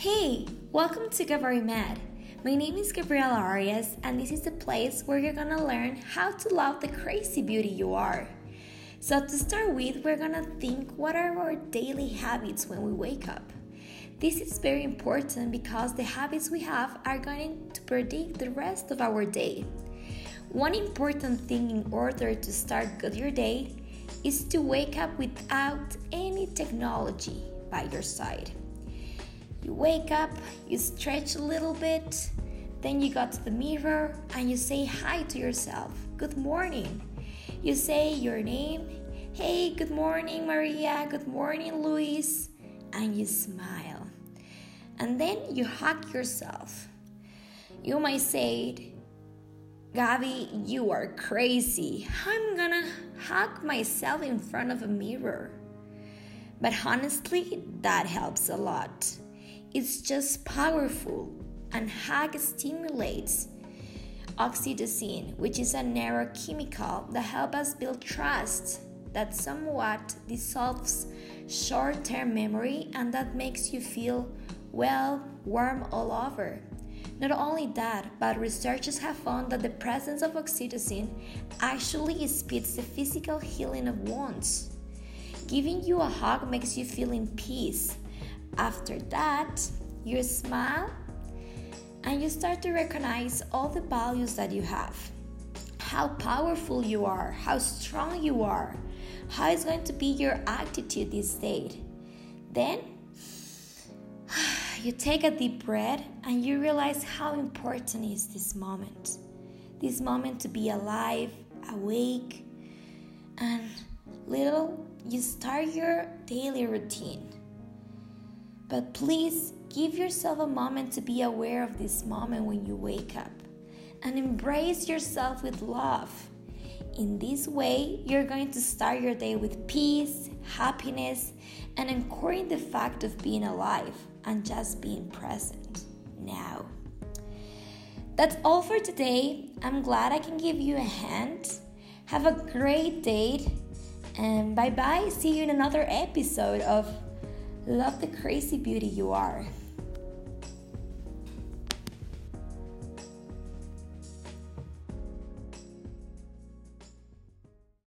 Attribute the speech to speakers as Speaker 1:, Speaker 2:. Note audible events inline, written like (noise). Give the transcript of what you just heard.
Speaker 1: Hey, welcome to Gavari Med. My name is Gabriela Arias, and this is the place where you're gonna learn how to love the crazy beauty you are. So, to start with, we're gonna think what are our daily habits when we wake up. This is very important because the habits we have are going to predict the rest of our day. One important thing in order to start good your day is to wake up without any technology by your side. You wake up, you stretch a little bit, then you go to the mirror and you say hi to yourself. Good morning. You say your name. Hey, good morning, Maria. Good morning, Luis. And you smile. And then you hug yourself. You might say, Gabi, you are crazy. I'm gonna hug myself in front of a mirror. But honestly, that helps a lot. It's just powerful, and hug stimulates oxytocin, which is a neurochemical that helps us build trust that somewhat dissolves short term memory and that makes you feel well, warm all over. Not only that, but researchers have found that the presence of oxytocin actually speeds the physical healing of wounds. Giving you a hug makes you feel in peace after that, you smile and you start to recognize all the values that you have how powerful you are, how strong you are, how is going to be your attitude this day. Then (sighs) you take a deep breath and you realize how important is this moment. This moment to be alive, awake, and little you start your daily routine. But please give yourself a moment to be aware of this moment when you wake up and embrace yourself with love. In this way, you're going to start your day with peace, happiness, and anchoring the fact of being alive and just being present now. That's all for today. I'm glad I can give you a hand. Have a great day, and bye bye. See you in another episode of Love the crazy beauty you are.